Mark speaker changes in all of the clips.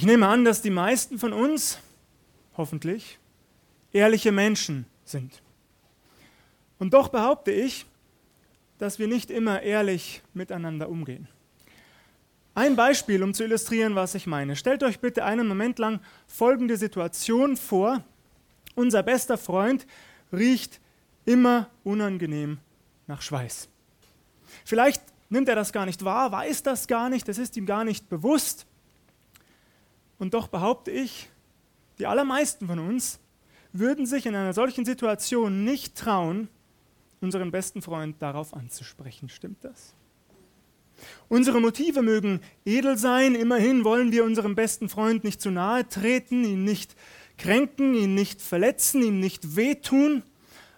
Speaker 1: Ich nehme an, dass die meisten von uns, hoffentlich, ehrliche Menschen sind. Und doch behaupte ich, dass wir nicht immer ehrlich miteinander umgehen. Ein Beispiel, um zu illustrieren, was ich meine. Stellt euch bitte einen Moment lang folgende Situation vor. Unser bester Freund riecht immer unangenehm nach Schweiß. Vielleicht nimmt er das gar nicht wahr, weiß das gar nicht, es ist ihm gar nicht bewusst. Und doch behaupte ich, die allermeisten von uns würden sich in einer solchen Situation nicht trauen, unseren besten Freund darauf anzusprechen. Stimmt das? Unsere Motive mögen edel sein, immerhin wollen wir unserem besten Freund nicht zu nahe treten, ihn nicht kränken, ihn nicht verletzen, ihm nicht wehtun.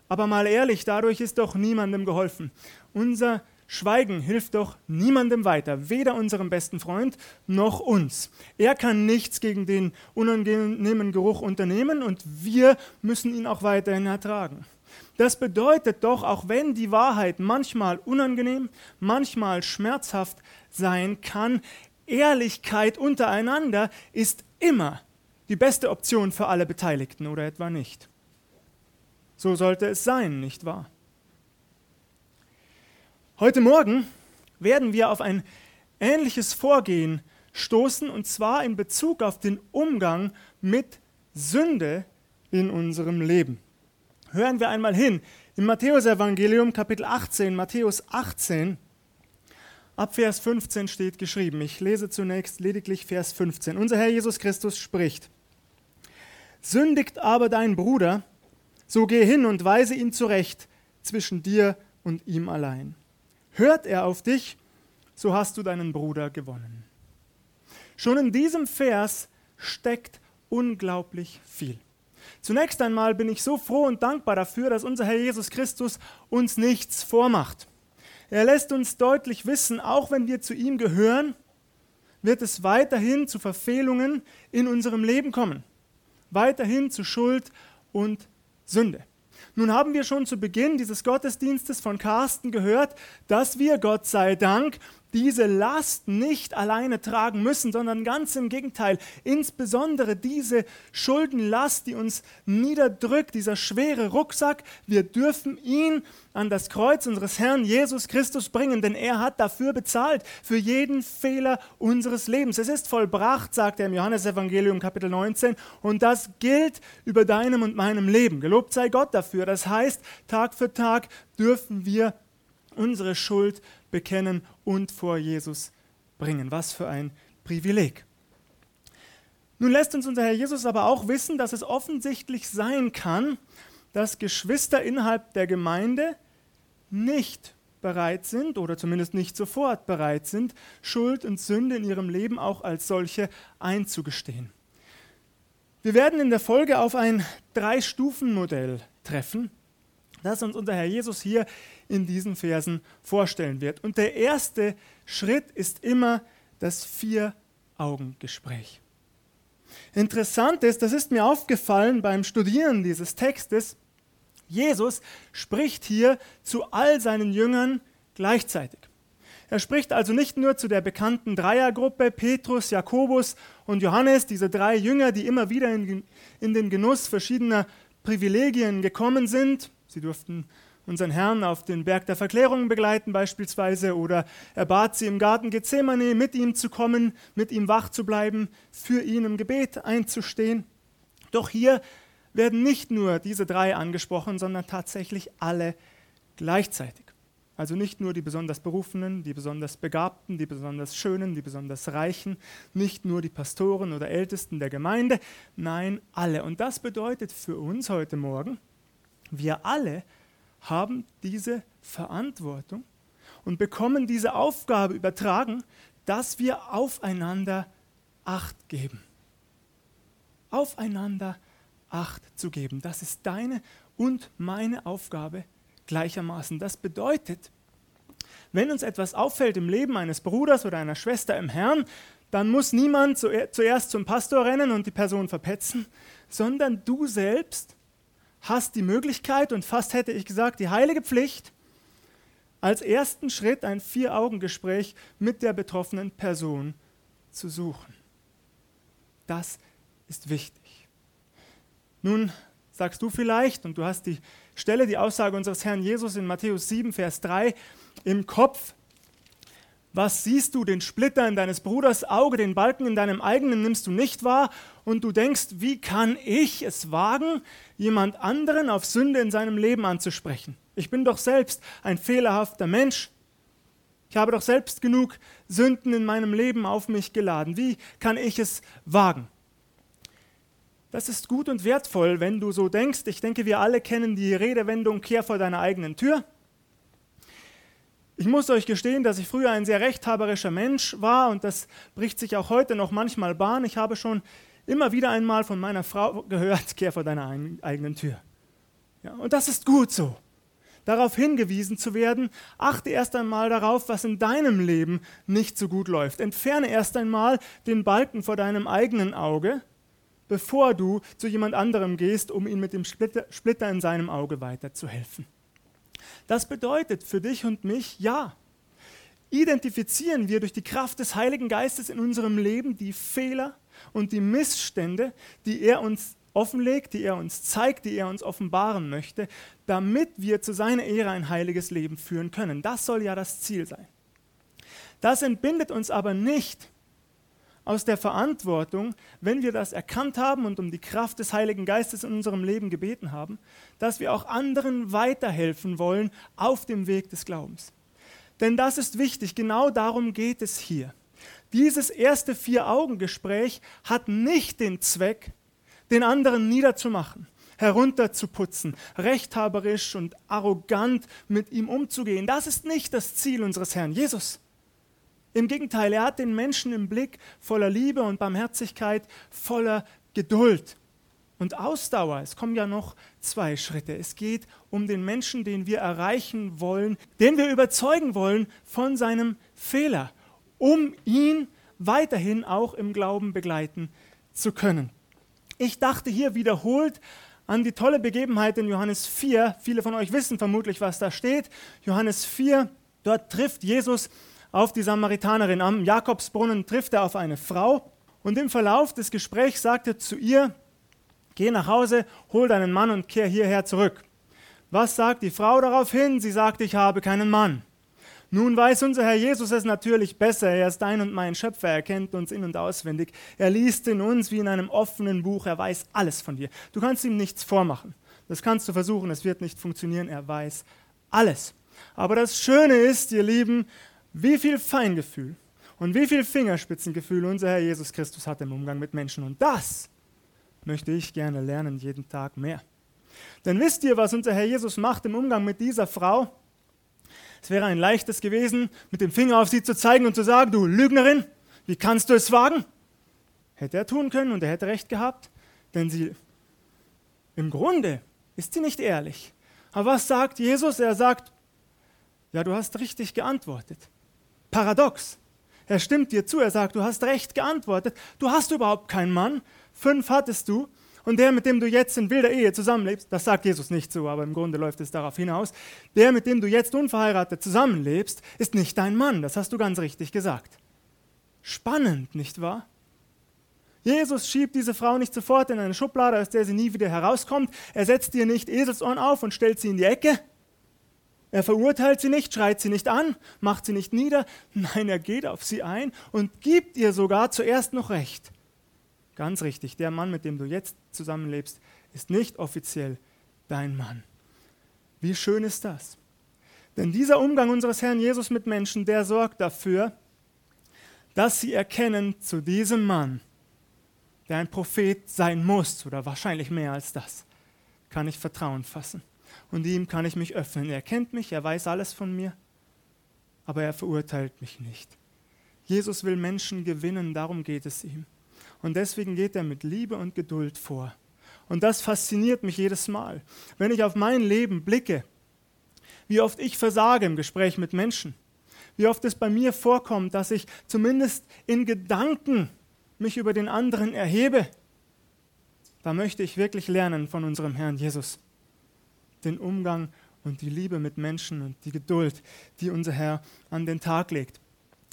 Speaker 1: Aber mal ehrlich, dadurch ist doch niemandem geholfen. Unser Schweigen hilft doch niemandem weiter, weder unserem besten Freund noch uns. Er kann nichts gegen den unangenehmen Geruch unternehmen und wir müssen ihn auch weiterhin ertragen. Das bedeutet doch, auch wenn die Wahrheit manchmal unangenehm, manchmal schmerzhaft sein kann, Ehrlichkeit untereinander ist immer die beste Option für alle Beteiligten oder etwa nicht. So sollte es sein, nicht wahr? Heute Morgen werden wir auf ein ähnliches Vorgehen stoßen, und zwar in Bezug auf den Umgang mit Sünde in unserem Leben. Hören wir einmal hin. Im Matthäusevangelium Kapitel 18, Matthäus 18, ab Vers 15 steht geschrieben. Ich lese zunächst lediglich Vers 15. Unser Herr Jesus Christus spricht. Sündigt aber dein Bruder, so geh hin und weise ihn zurecht zwischen dir und ihm allein. Hört er auf dich, so hast du deinen Bruder gewonnen. Schon in diesem Vers steckt unglaublich viel. Zunächst einmal bin ich so froh und dankbar dafür, dass unser Herr Jesus Christus uns nichts vormacht. Er lässt uns deutlich wissen, auch wenn wir zu ihm gehören, wird es weiterhin zu Verfehlungen in unserem Leben kommen. Weiterhin zu Schuld und Sünde. Nun haben wir schon zu Beginn dieses Gottesdienstes von Carsten gehört, dass wir, Gott sei Dank, diese Last nicht alleine tragen müssen, sondern ganz im Gegenteil, insbesondere diese Schuldenlast, die uns niederdrückt, dieser schwere Rucksack, wir dürfen ihn an das Kreuz unseres Herrn Jesus Christus bringen, denn er hat dafür bezahlt, für jeden Fehler unseres Lebens. Es ist vollbracht, sagt er im Johannesevangelium Kapitel 19, und das gilt über deinem und meinem Leben. Gelobt sei Gott dafür. Das heißt, Tag für Tag dürfen wir unsere Schuld bekennen und vor Jesus bringen. Was für ein Privileg. Nun lässt uns unser Herr Jesus aber auch wissen, dass es offensichtlich sein kann, dass Geschwister innerhalb der Gemeinde nicht bereit sind oder zumindest nicht sofort bereit sind, Schuld und Sünde in ihrem Leben auch als solche einzugestehen. Wir werden in der Folge auf ein Drei-Stufen-Modell treffen, das uns unser Herr Jesus hier in diesen Versen vorstellen wird. Und der erste Schritt ist immer das Vier-Augen-Gespräch. Interessant ist, das ist mir aufgefallen beim Studieren dieses Textes, Jesus spricht hier zu all seinen Jüngern gleichzeitig. Er spricht also nicht nur zu der bekannten Dreiergruppe Petrus, Jakobus und Johannes, diese drei Jünger, die immer wieder in, in den Genuss verschiedener Privilegien gekommen sind. Sie durften unseren Herrn auf den Berg der Verklärung begleiten beispielsweise oder er bat sie im Garten Gethsemane mit ihm zu kommen, mit ihm wach zu bleiben, für ihn im Gebet einzustehen. Doch hier werden nicht nur diese drei angesprochen, sondern tatsächlich alle gleichzeitig. Also nicht nur die besonders Berufenen, die besonders Begabten, die besonders Schönen, die besonders Reichen, nicht nur die Pastoren oder Ältesten der Gemeinde, nein, alle. Und das bedeutet für uns heute Morgen, wir alle haben diese Verantwortung und bekommen diese Aufgabe übertragen, dass wir aufeinander Acht geben. Aufeinander Acht zu geben. Das ist deine und meine Aufgabe gleichermaßen. Das bedeutet, wenn uns etwas auffällt im Leben eines Bruders oder einer Schwester im Herrn, dann muss niemand zuerst zum Pastor rennen und die Person verpetzen, sondern du selbst hast die Möglichkeit und fast hätte ich gesagt die heilige Pflicht, als ersten Schritt ein Vier-Augen-Gespräch mit der betroffenen Person zu suchen. Das ist wichtig. Nun sagst du vielleicht, und du hast die Stelle, die Aussage unseres Herrn Jesus in Matthäus 7, Vers 3 im Kopf, was siehst du, den Splitter in deines Bruders Auge, den Balken in deinem eigenen nimmst du nicht wahr und du denkst, wie kann ich es wagen, jemand anderen auf Sünde in seinem Leben anzusprechen? Ich bin doch selbst ein fehlerhafter Mensch. Ich habe doch selbst genug Sünden in meinem Leben auf mich geladen. Wie kann ich es wagen? Das ist gut und wertvoll, wenn du so denkst. Ich denke, wir alle kennen die Redewendung, kehr vor deiner eigenen Tür. Ich muss euch gestehen, dass ich früher ein sehr rechthaberischer Mensch war und das bricht sich auch heute noch manchmal Bahn. Ich habe schon immer wieder einmal von meiner Frau gehört, kehr vor deiner eigenen Tür. Ja, und das ist gut so. Darauf hingewiesen zu werden, achte erst einmal darauf, was in deinem Leben nicht so gut läuft. Entferne erst einmal den Balken vor deinem eigenen Auge, bevor du zu jemand anderem gehst, um ihm mit dem Splitter in seinem Auge weiterzuhelfen. Das bedeutet für dich und mich, ja, identifizieren wir durch die Kraft des Heiligen Geistes in unserem Leben die Fehler und die Missstände, die er uns offenlegt, die er uns zeigt, die er uns offenbaren möchte, damit wir zu seiner Ehre ein heiliges Leben führen können. Das soll ja das Ziel sein. Das entbindet uns aber nicht aus der Verantwortung, wenn wir das erkannt haben und um die Kraft des Heiligen Geistes in unserem Leben gebeten haben, dass wir auch anderen weiterhelfen wollen auf dem Weg des Glaubens. Denn das ist wichtig, genau darum geht es hier. Dieses erste Vier-Augen-Gespräch hat nicht den Zweck, den anderen niederzumachen, herunterzuputzen, rechthaberisch und arrogant mit ihm umzugehen. Das ist nicht das Ziel unseres Herrn Jesus. Im Gegenteil, er hat den Menschen im Blick voller Liebe und Barmherzigkeit, voller Geduld und Ausdauer. Es kommen ja noch zwei Schritte. Es geht um den Menschen, den wir erreichen wollen, den wir überzeugen wollen von seinem Fehler, um ihn weiterhin auch im Glauben begleiten zu können. Ich dachte hier wiederholt an die tolle Begebenheit in Johannes 4. Viele von euch wissen vermutlich, was da steht. Johannes 4, dort trifft Jesus auf die Samaritanerin. Am Jakobsbrunnen trifft er auf eine Frau und im Verlauf des Gesprächs sagt er zu ihr, geh nach Hause, hol deinen Mann und kehr hierher zurück. Was sagt die Frau daraufhin? Sie sagt, ich habe keinen Mann. Nun weiß unser Herr Jesus es natürlich besser. Er ist dein und mein Schöpfer. Er kennt uns in- und auswendig. Er liest in uns wie in einem offenen Buch. Er weiß alles von dir. Du kannst ihm nichts vormachen. Das kannst du versuchen. Es wird nicht funktionieren. Er weiß alles. Aber das Schöne ist, ihr Lieben, wie viel Feingefühl und wie viel Fingerspitzengefühl unser Herr Jesus Christus hat im Umgang mit Menschen. Und das möchte ich gerne lernen, jeden Tag mehr. Denn wisst ihr, was unser Herr Jesus macht im Umgang mit dieser Frau? Es wäre ein leichtes gewesen, mit dem Finger auf sie zu zeigen und zu sagen, du Lügnerin, wie kannst du es wagen? Hätte er tun können und er hätte recht gehabt, denn sie, im Grunde ist sie nicht ehrlich. Aber was sagt Jesus? Er sagt, ja, du hast richtig geantwortet paradox. Er stimmt dir zu, er sagt, du hast recht geantwortet, du hast überhaupt keinen Mann, fünf hattest du, und der, mit dem du jetzt in wilder Ehe zusammenlebst, das sagt Jesus nicht so, aber im Grunde läuft es darauf hinaus, der, mit dem du jetzt unverheiratet zusammenlebst, ist nicht dein Mann, das hast du ganz richtig gesagt. Spannend, nicht wahr? Jesus schiebt diese Frau nicht sofort in eine Schublade, aus der sie nie wieder herauskommt. Er setzt ihr nicht Eselsohren auf und stellt sie in die Ecke, er verurteilt sie nicht, schreit sie nicht an, macht sie nicht nieder. Nein, er geht auf sie ein und gibt ihr sogar zuerst noch Recht. Ganz richtig, der Mann, mit dem du jetzt zusammenlebst, ist nicht offiziell dein Mann. Wie schön ist das? Denn dieser Umgang unseres Herrn Jesus mit Menschen, der sorgt dafür, dass sie erkennen, zu diesem Mann, der ein Prophet sein muss, oder wahrscheinlich mehr als das, kann ich Vertrauen fassen und ihm kann ich mich öffnen. Er kennt mich, er weiß alles von mir, aber er verurteilt mich nicht. Jesus will Menschen gewinnen, darum geht es ihm. Und deswegen geht er mit Liebe und Geduld vor. Und das fasziniert mich jedes Mal. Wenn ich auf mein Leben blicke, wie oft ich versage im Gespräch mit Menschen, wie oft es bei mir vorkommt, dass ich zumindest in Gedanken mich über den anderen erhebe, da möchte ich wirklich lernen von unserem Herrn Jesus den Umgang und die Liebe mit Menschen und die Geduld, die unser Herr an den Tag legt.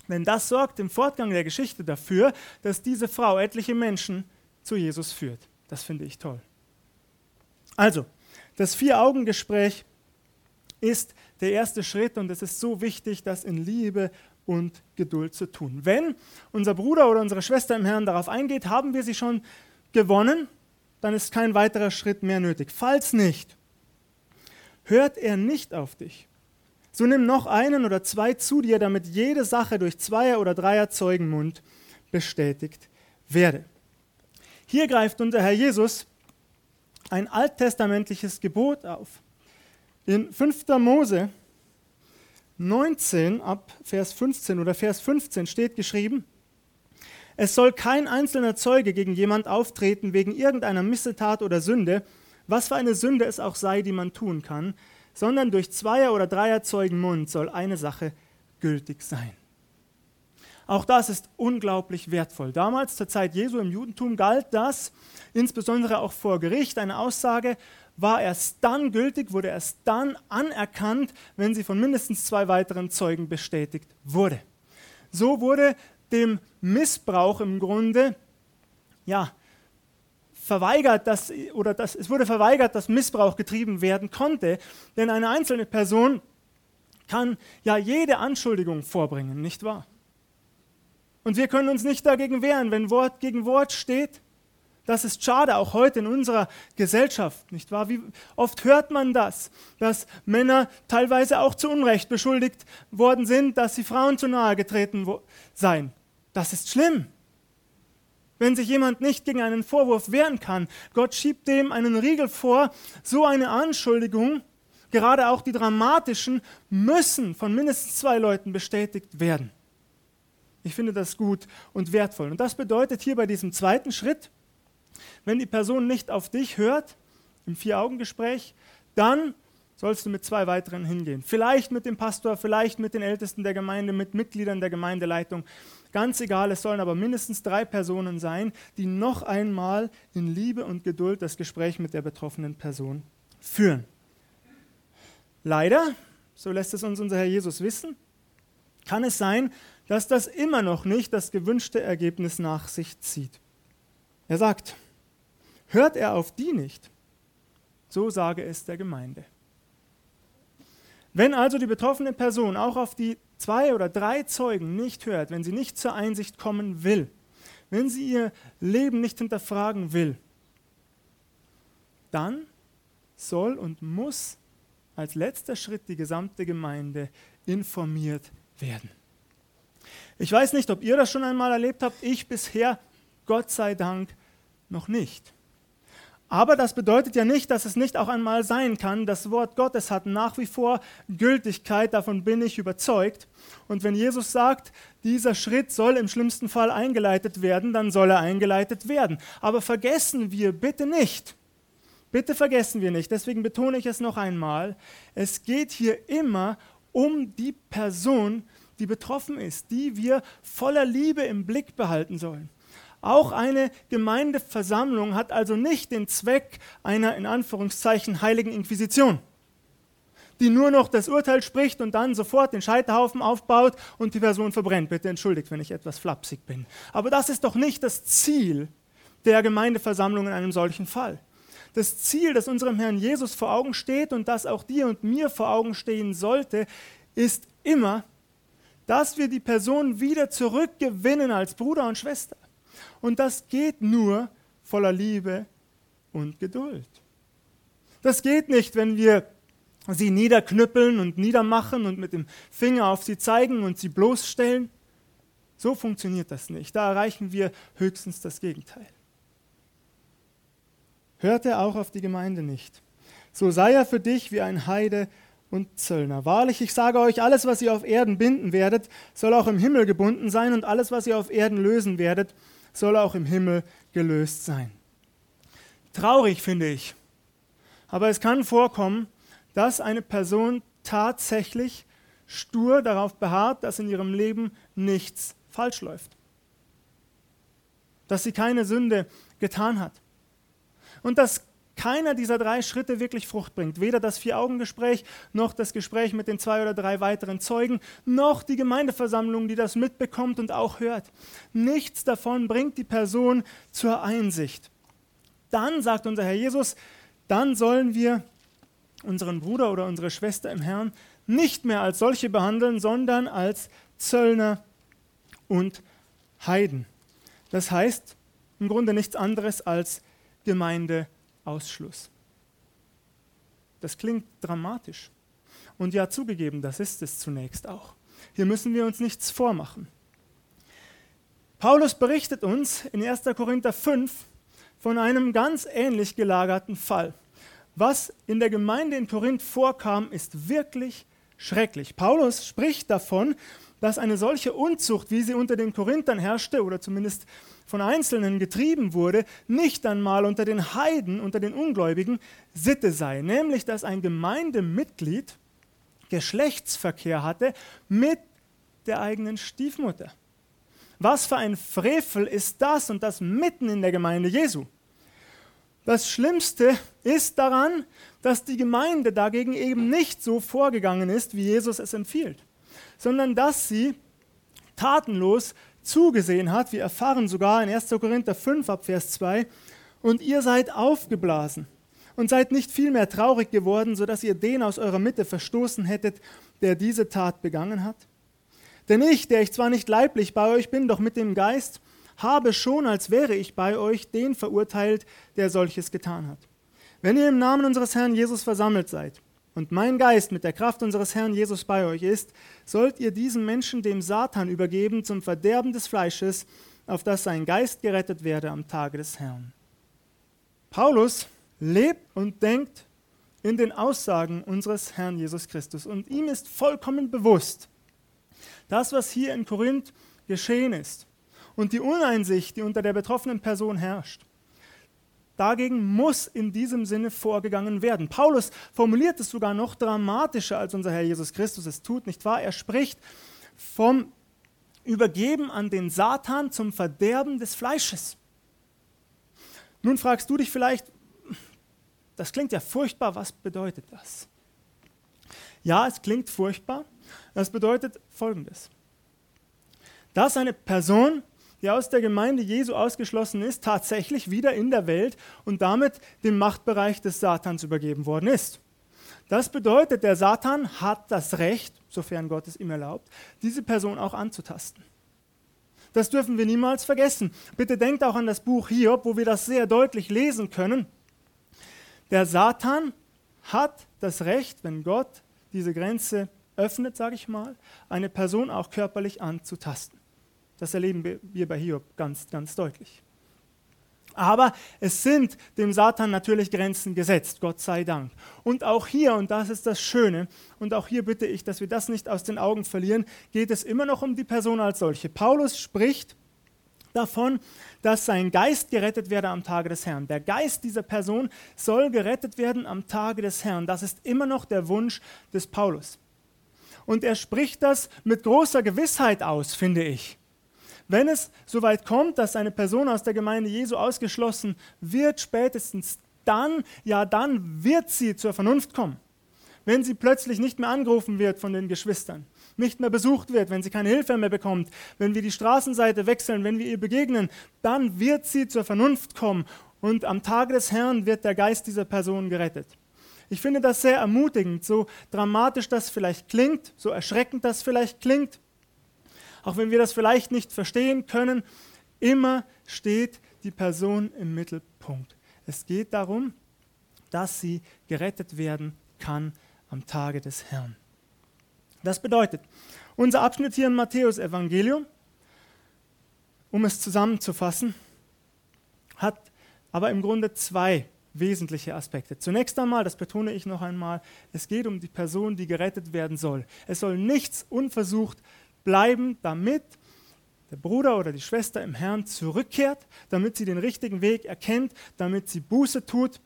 Speaker 1: Denn das sorgt im Fortgang der Geschichte dafür, dass diese Frau etliche Menschen zu Jesus führt. Das finde ich toll. Also, das Vier-Augen-Gespräch ist der erste Schritt und es ist so wichtig, das in Liebe und Geduld zu tun. Wenn unser Bruder oder unsere Schwester im Herrn darauf eingeht, haben wir sie schon gewonnen, dann ist kein weiterer Schritt mehr nötig. Falls nicht, hört er nicht auf dich. So nimm noch einen oder zwei zu dir, damit jede Sache durch Zweier- oder Dreier Zeugenmund bestätigt werde. Hier greift unser Herr Jesus ein alttestamentliches Gebot auf. In 5. Mose 19 ab Vers 15 oder Vers 15 steht geschrieben, es soll kein einzelner Zeuge gegen jemand auftreten wegen irgendeiner Missetat oder Sünde, was für eine Sünde es auch sei, die man tun kann, sondern durch Zweier- oder Dreier Zeugen Mund soll eine Sache gültig sein. Auch das ist unglaublich wertvoll. Damals, zur Zeit Jesu im Judentum, galt das, insbesondere auch vor Gericht, eine Aussage war erst dann gültig, wurde erst dann anerkannt, wenn sie von mindestens zwei weiteren Zeugen bestätigt wurde. So wurde dem Missbrauch im Grunde, ja, verweigert, dass, oder dass, es wurde verweigert, dass Missbrauch getrieben werden konnte, denn eine einzelne Person kann ja jede Anschuldigung vorbringen, nicht wahr? Und wir können uns nicht dagegen wehren, wenn Wort gegen Wort steht. Das ist schade, auch heute in unserer Gesellschaft, nicht wahr? Wie oft hört man das, dass Männer teilweise auch zu Unrecht beschuldigt worden sind, dass sie Frauen zu nahe getreten seien. Das ist schlimm. Wenn sich jemand nicht gegen einen Vorwurf wehren kann, Gott schiebt dem einen Riegel vor, so eine Anschuldigung, gerade auch die dramatischen, müssen von mindestens zwei Leuten bestätigt werden. Ich finde das gut und wertvoll. Und das bedeutet hier bei diesem zweiten Schritt, wenn die Person nicht auf dich hört, im Vier-Augen-Gespräch, dann sollst du mit zwei weiteren hingehen. Vielleicht mit dem Pastor, vielleicht mit den Ältesten der Gemeinde, mit Mitgliedern der Gemeindeleitung. Ganz egal, es sollen aber mindestens drei Personen sein, die noch einmal in Liebe und Geduld das Gespräch mit der betroffenen Person führen. Leider, so lässt es uns unser Herr Jesus wissen, kann es sein, dass das immer noch nicht das gewünschte Ergebnis nach sich zieht. Er sagt, hört er auf die nicht, so sage es der Gemeinde. Wenn also die betroffene Person auch auf die zwei oder drei Zeugen nicht hört, wenn sie nicht zur Einsicht kommen will, wenn sie ihr Leben nicht hinterfragen will, dann soll und muss als letzter Schritt die gesamte Gemeinde informiert werden. Ich weiß nicht, ob ihr das schon einmal erlebt habt, ich bisher, Gott sei Dank, noch nicht. Aber das bedeutet ja nicht, dass es nicht auch einmal sein kann. Das Wort Gottes hat nach wie vor Gültigkeit, davon bin ich überzeugt. Und wenn Jesus sagt, dieser Schritt soll im schlimmsten Fall eingeleitet werden, dann soll er eingeleitet werden. Aber vergessen wir bitte nicht, bitte vergessen wir nicht, deswegen betone ich es noch einmal, es geht hier immer um die Person, die betroffen ist, die wir voller Liebe im Blick behalten sollen. Auch eine Gemeindeversammlung hat also nicht den Zweck einer in Anführungszeichen heiligen Inquisition, die nur noch das Urteil spricht und dann sofort den Scheiterhaufen aufbaut und die Person verbrennt. Bitte entschuldigt, wenn ich etwas flapsig bin. Aber das ist doch nicht das Ziel der Gemeindeversammlung in einem solchen Fall. Das Ziel, das unserem Herrn Jesus vor Augen steht und das auch dir und mir vor Augen stehen sollte, ist immer, dass wir die Person wieder zurückgewinnen als Bruder und Schwester. Und das geht nur voller Liebe und Geduld. Das geht nicht, wenn wir sie niederknüppeln und niedermachen und mit dem Finger auf sie zeigen und sie bloßstellen. So funktioniert das nicht. Da erreichen wir höchstens das Gegenteil. Hört er auch auf die Gemeinde nicht. So sei er für dich wie ein Heide und Zöllner. Wahrlich, ich sage euch, alles, was ihr auf Erden binden werdet, soll auch im Himmel gebunden sein, und alles, was ihr auf Erden lösen werdet, soll auch im Himmel gelöst sein. Traurig finde ich. Aber es kann vorkommen, dass eine Person tatsächlich stur darauf beharrt, dass in ihrem Leben nichts falsch läuft. Dass sie keine Sünde getan hat. Und das keiner dieser drei Schritte wirklich Frucht bringt. Weder das Vier-Augen-Gespräch, noch das Gespräch mit den zwei oder drei weiteren Zeugen, noch die Gemeindeversammlung, die das mitbekommt und auch hört. Nichts davon bringt die Person zur Einsicht. Dann, sagt unser Herr Jesus, dann sollen wir unseren Bruder oder unsere Schwester im Herrn nicht mehr als solche behandeln, sondern als Zöllner und Heiden. Das heißt im Grunde nichts anderes als Gemeindeausschluss. Das klingt dramatisch. Und ja, zugegeben, das ist es zunächst auch. Hier müssen wir uns nichts vormachen. Paulus berichtet uns in 1. Korinther 5 von einem ganz ähnlich gelagerten Fall. Was in der Gemeinde in Korinth vorkam, ist wirklich schrecklich. Paulus spricht davon, dass eine solche Unzucht, wie sie unter den Korinthern herrschte oder zumindest von Einzelnen getrieben wurde, nicht einmal unter den Heiden, unter den Ungläubigen Sitte sei, nämlich dass ein Gemeindemitglied Geschlechtsverkehr hatte mit der eigenen Stiefmutter. Was für ein Frevel ist das und das mitten in der Gemeinde Jesu? Das Schlimmste ist daran, dass die Gemeinde dagegen eben nicht so vorgegangen ist, wie Jesus es empfiehlt sondern dass sie tatenlos zugesehen hat. Wir erfahren sogar in 1. Korinther 5 ab Vers 2, und ihr seid aufgeblasen und seid nicht vielmehr traurig geworden, sodass ihr den aus eurer Mitte verstoßen hättet, der diese Tat begangen hat? Denn ich, der ich zwar nicht leiblich bei euch bin, doch mit dem Geist, habe schon, als wäre ich bei euch, den verurteilt, der solches getan hat. Wenn ihr im Namen unseres Herrn Jesus versammelt seid, und mein Geist mit der Kraft unseres Herrn Jesus bei euch ist, sollt ihr diesen Menschen dem Satan übergeben zum Verderben des Fleisches, auf das sein Geist gerettet werde am Tage des Herrn. Paulus lebt und denkt in den Aussagen unseres Herrn Jesus Christus und ihm ist vollkommen bewusst, das, was hier in Korinth geschehen ist und die Uneinsicht, die unter der betroffenen Person herrscht, Dagegen muss in diesem Sinne vorgegangen werden. Paulus formuliert es sogar noch dramatischer, als unser Herr Jesus Christus es tut, nicht wahr? Er spricht vom Übergeben an den Satan zum Verderben des Fleisches. Nun fragst du dich vielleicht, das klingt ja furchtbar, was bedeutet das? Ja, es klingt furchtbar. Das bedeutet Folgendes. Dass eine Person die aus der Gemeinde Jesu ausgeschlossen ist, tatsächlich wieder in der Welt und damit dem Machtbereich des Satans übergeben worden ist. Das bedeutet, der Satan hat das Recht, sofern Gott es ihm erlaubt, diese Person auch anzutasten. Das dürfen wir niemals vergessen. Bitte denkt auch an das Buch Hiob, wo wir das sehr deutlich lesen können. Der Satan hat das Recht, wenn Gott diese Grenze öffnet, sage ich mal, eine Person auch körperlich anzutasten. Das erleben wir bei Hiob ganz, ganz deutlich. Aber es sind dem Satan natürlich Grenzen gesetzt, Gott sei Dank. Und auch hier, und das ist das Schöne, und auch hier bitte ich, dass wir das nicht aus den Augen verlieren, geht es immer noch um die Person als solche. Paulus spricht davon, dass sein Geist gerettet werde am Tage des Herrn. Der Geist dieser Person soll gerettet werden am Tage des Herrn. Das ist immer noch der Wunsch des Paulus. Und er spricht das mit großer Gewissheit aus, finde ich. Wenn es soweit kommt, dass eine Person aus der Gemeinde Jesu ausgeschlossen wird, spätestens dann, ja dann wird sie zur Vernunft kommen. Wenn sie plötzlich nicht mehr angerufen wird von den Geschwistern, nicht mehr besucht wird, wenn sie keine Hilfe mehr bekommt, wenn wir die Straßenseite wechseln, wenn wir ihr begegnen, dann wird sie zur Vernunft kommen und am Tage des Herrn wird der Geist dieser Person gerettet. Ich finde das sehr ermutigend, so dramatisch das vielleicht klingt, so erschreckend das vielleicht klingt auch wenn wir das vielleicht nicht verstehen können, immer steht die Person im Mittelpunkt. Es geht darum, dass sie gerettet werden kann am Tage des Herrn. Das bedeutet, unser Abschnitt hier im Matthäus-Evangelium, um es zusammenzufassen, hat aber im Grunde zwei wesentliche Aspekte. Zunächst einmal, das betone ich noch einmal, es geht um die Person, die gerettet werden soll. Es soll nichts unversucht bleiben, damit der Bruder oder die Schwester im Herrn zurückkehrt, damit sie den richtigen Weg erkennt, damit sie Buße tut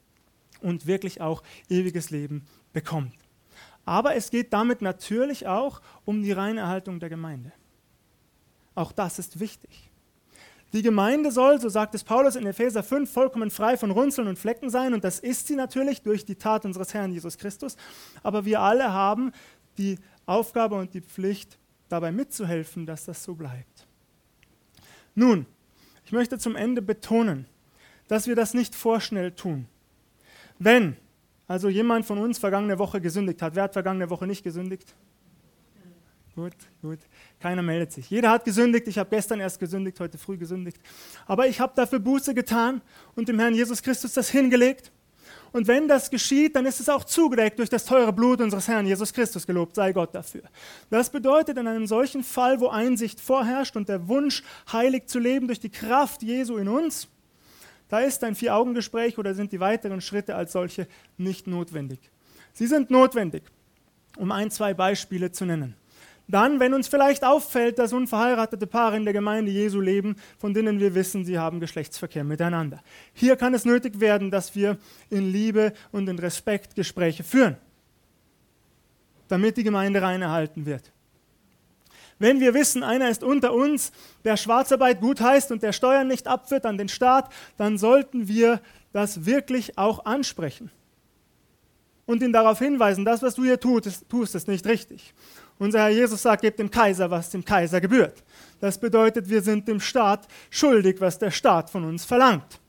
Speaker 1: und wirklich auch ewiges Leben bekommt. Aber es geht damit natürlich auch um die reine Erhaltung der Gemeinde. Auch das ist wichtig. Die Gemeinde soll, so sagt es Paulus in Epheser 5, vollkommen frei von Runzeln und Flecken sein. Und das ist sie natürlich durch die Tat unseres Herrn Jesus Christus. Aber wir alle haben die Aufgabe und die Pflicht, dabei mitzuhelfen, dass das so bleibt. Nun, ich möchte zum Ende betonen, dass wir das nicht vorschnell tun. Wenn also jemand von uns vergangene Woche gesündigt hat, wer hat vergangene Woche nicht gesündigt? Gut, gut. Keiner meldet sich. Jeder hat gesündigt. Ich habe gestern erst gesündigt, heute früh gesündigt. Aber ich habe dafür Buße getan und dem Herrn Jesus Christus das hingelegt. Und wenn das geschieht, dann ist es auch zugedeckt durch das teure Blut unseres Herrn Jesus Christus. Gelobt sei Gott dafür. Das bedeutet, in einem solchen Fall, wo Einsicht vorherrscht und der Wunsch, heilig zu leben durch die Kraft Jesu in uns, da ist ein Vier-Augen-Gespräch oder sind die weiteren Schritte als solche nicht notwendig. Sie sind notwendig, um ein, zwei Beispiele zu nennen. Dann, wenn uns vielleicht auffällt, dass unverheiratete Paare in der Gemeinde Jesu leben, von denen wir wissen, sie haben Geschlechtsverkehr miteinander. Hier kann es nötig werden, dass wir in Liebe und in Respekt Gespräche führen, damit die Gemeinde rein erhalten wird. Wenn wir wissen, einer ist unter uns, der Schwarzarbeit gut heißt und der Steuern nicht abführt an den Staat, dann sollten wir das wirklich auch ansprechen und ihn darauf hinweisen, das, was du hier tust, tust, ist nicht richtig. Unser Herr Jesus sagt, gebt dem Kaiser, was dem Kaiser gebührt. Das bedeutet, wir sind dem Staat schuldig, was der Staat von uns verlangt.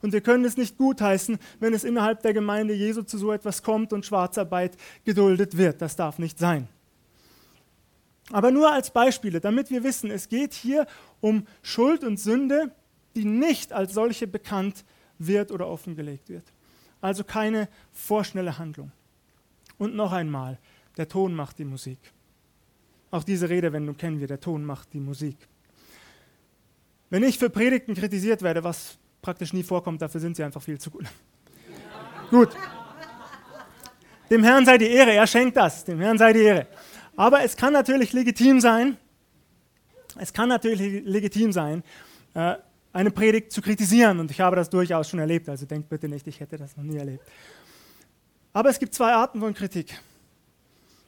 Speaker 1: Und wir können es nicht gutheißen, wenn es innerhalb der Gemeinde Jesu zu so etwas kommt und Schwarzarbeit geduldet wird. Das darf nicht sein. Aber nur als Beispiele, damit wir wissen, es geht hier um Schuld und Sünde, die nicht als solche bekannt wird oder offengelegt wird. Also keine vorschnelle Handlung. Und noch einmal, der Ton macht die Musik. Auch diese Redewendung kennen wir, der Ton macht die Musik. Wenn ich für Predigten kritisiert werde, was praktisch nie vorkommt, dafür sind sie einfach viel zu gut. gut. Dem Herrn sei die Ehre, er schenkt das, dem Herrn sei die Ehre. Aber es kann natürlich legitim sein, es kann natürlich legitim sein, äh, eine Predigt zu kritisieren. Und ich habe das durchaus schon erlebt, also denkt bitte nicht, ich hätte das noch nie erlebt. Aber es gibt zwei Arten von Kritik.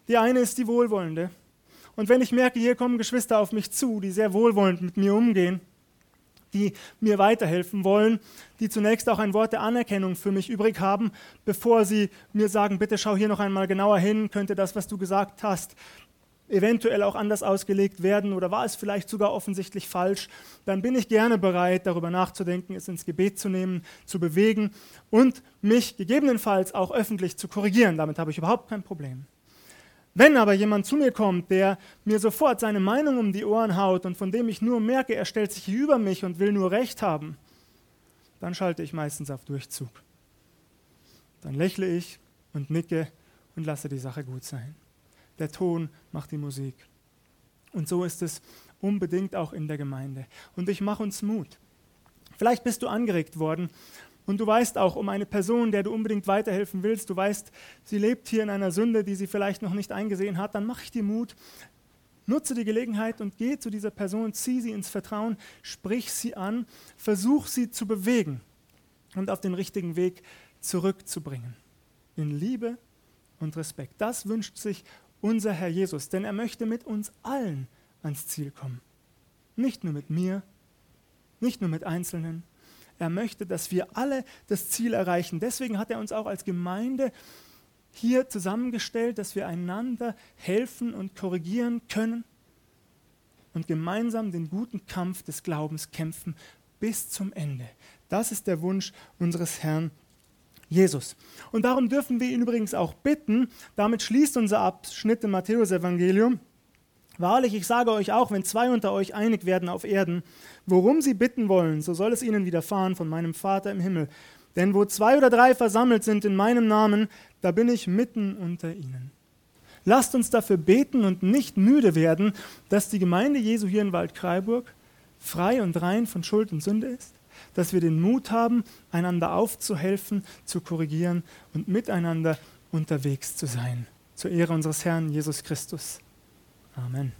Speaker 1: Die eine ist die wohlwollende. Und wenn ich merke, hier kommen Geschwister auf mich zu, die sehr wohlwollend mit mir umgehen, die mir weiterhelfen wollen, die zunächst auch ein Wort der Anerkennung für mich übrig haben, bevor sie mir sagen, bitte schau hier noch einmal genauer hin, könnte das, was du gesagt hast, eventuell auch anders ausgelegt werden oder war es vielleicht sogar offensichtlich falsch, dann bin ich gerne bereit, darüber nachzudenken, es ins Gebet zu nehmen, zu bewegen und mich gegebenenfalls auch öffentlich zu korrigieren. Damit habe ich überhaupt kein Problem. Wenn aber jemand zu mir kommt, der mir sofort seine Meinung um die Ohren haut und von dem ich nur merke, er stellt sich über mich und will nur Recht haben, dann schalte ich meistens auf Durchzug. Dann lächle ich und nicke und lasse die Sache gut sein. Der Ton macht die Musik. Und so ist es unbedingt auch in der Gemeinde. Und ich mache uns Mut. Vielleicht bist du angeregt worden und du weißt auch um eine Person, der du unbedingt weiterhelfen willst, du weißt, sie lebt hier in einer Sünde, die sie vielleicht noch nicht eingesehen hat, dann mache ich dir Mut. Nutze die Gelegenheit und geh zu dieser Person, zieh sie ins Vertrauen, sprich sie an, versuch sie zu bewegen und auf den richtigen Weg zurückzubringen. In Liebe und Respekt. Das wünscht sich unser Herr Jesus, denn er möchte mit uns allen ans Ziel kommen. Nicht nur mit mir, nicht nur mit Einzelnen, er möchte, dass wir alle das Ziel erreichen. Deswegen hat er uns auch als Gemeinde hier zusammengestellt, dass wir einander helfen und korrigieren können und gemeinsam den guten Kampf des Glaubens kämpfen bis zum Ende. Das ist der Wunsch unseres Herrn Jesus. Und darum dürfen wir ihn übrigens auch bitten. Damit schließt unser Abschnitt im Matthäusevangelium. Wahrlich, ich sage euch auch, wenn zwei unter euch einig werden auf Erden, worum sie bitten wollen, so soll es ihnen widerfahren von meinem Vater im Himmel. Denn wo zwei oder drei versammelt sind in meinem Namen, da bin ich mitten unter ihnen. Lasst uns dafür beten und nicht müde werden, dass die Gemeinde Jesu hier in Waldkraiburg frei und rein von Schuld und Sünde ist, dass wir den Mut haben, einander aufzuhelfen, zu korrigieren und miteinander unterwegs zu sein. Zur Ehre unseres Herrn Jesus Christus. Amen.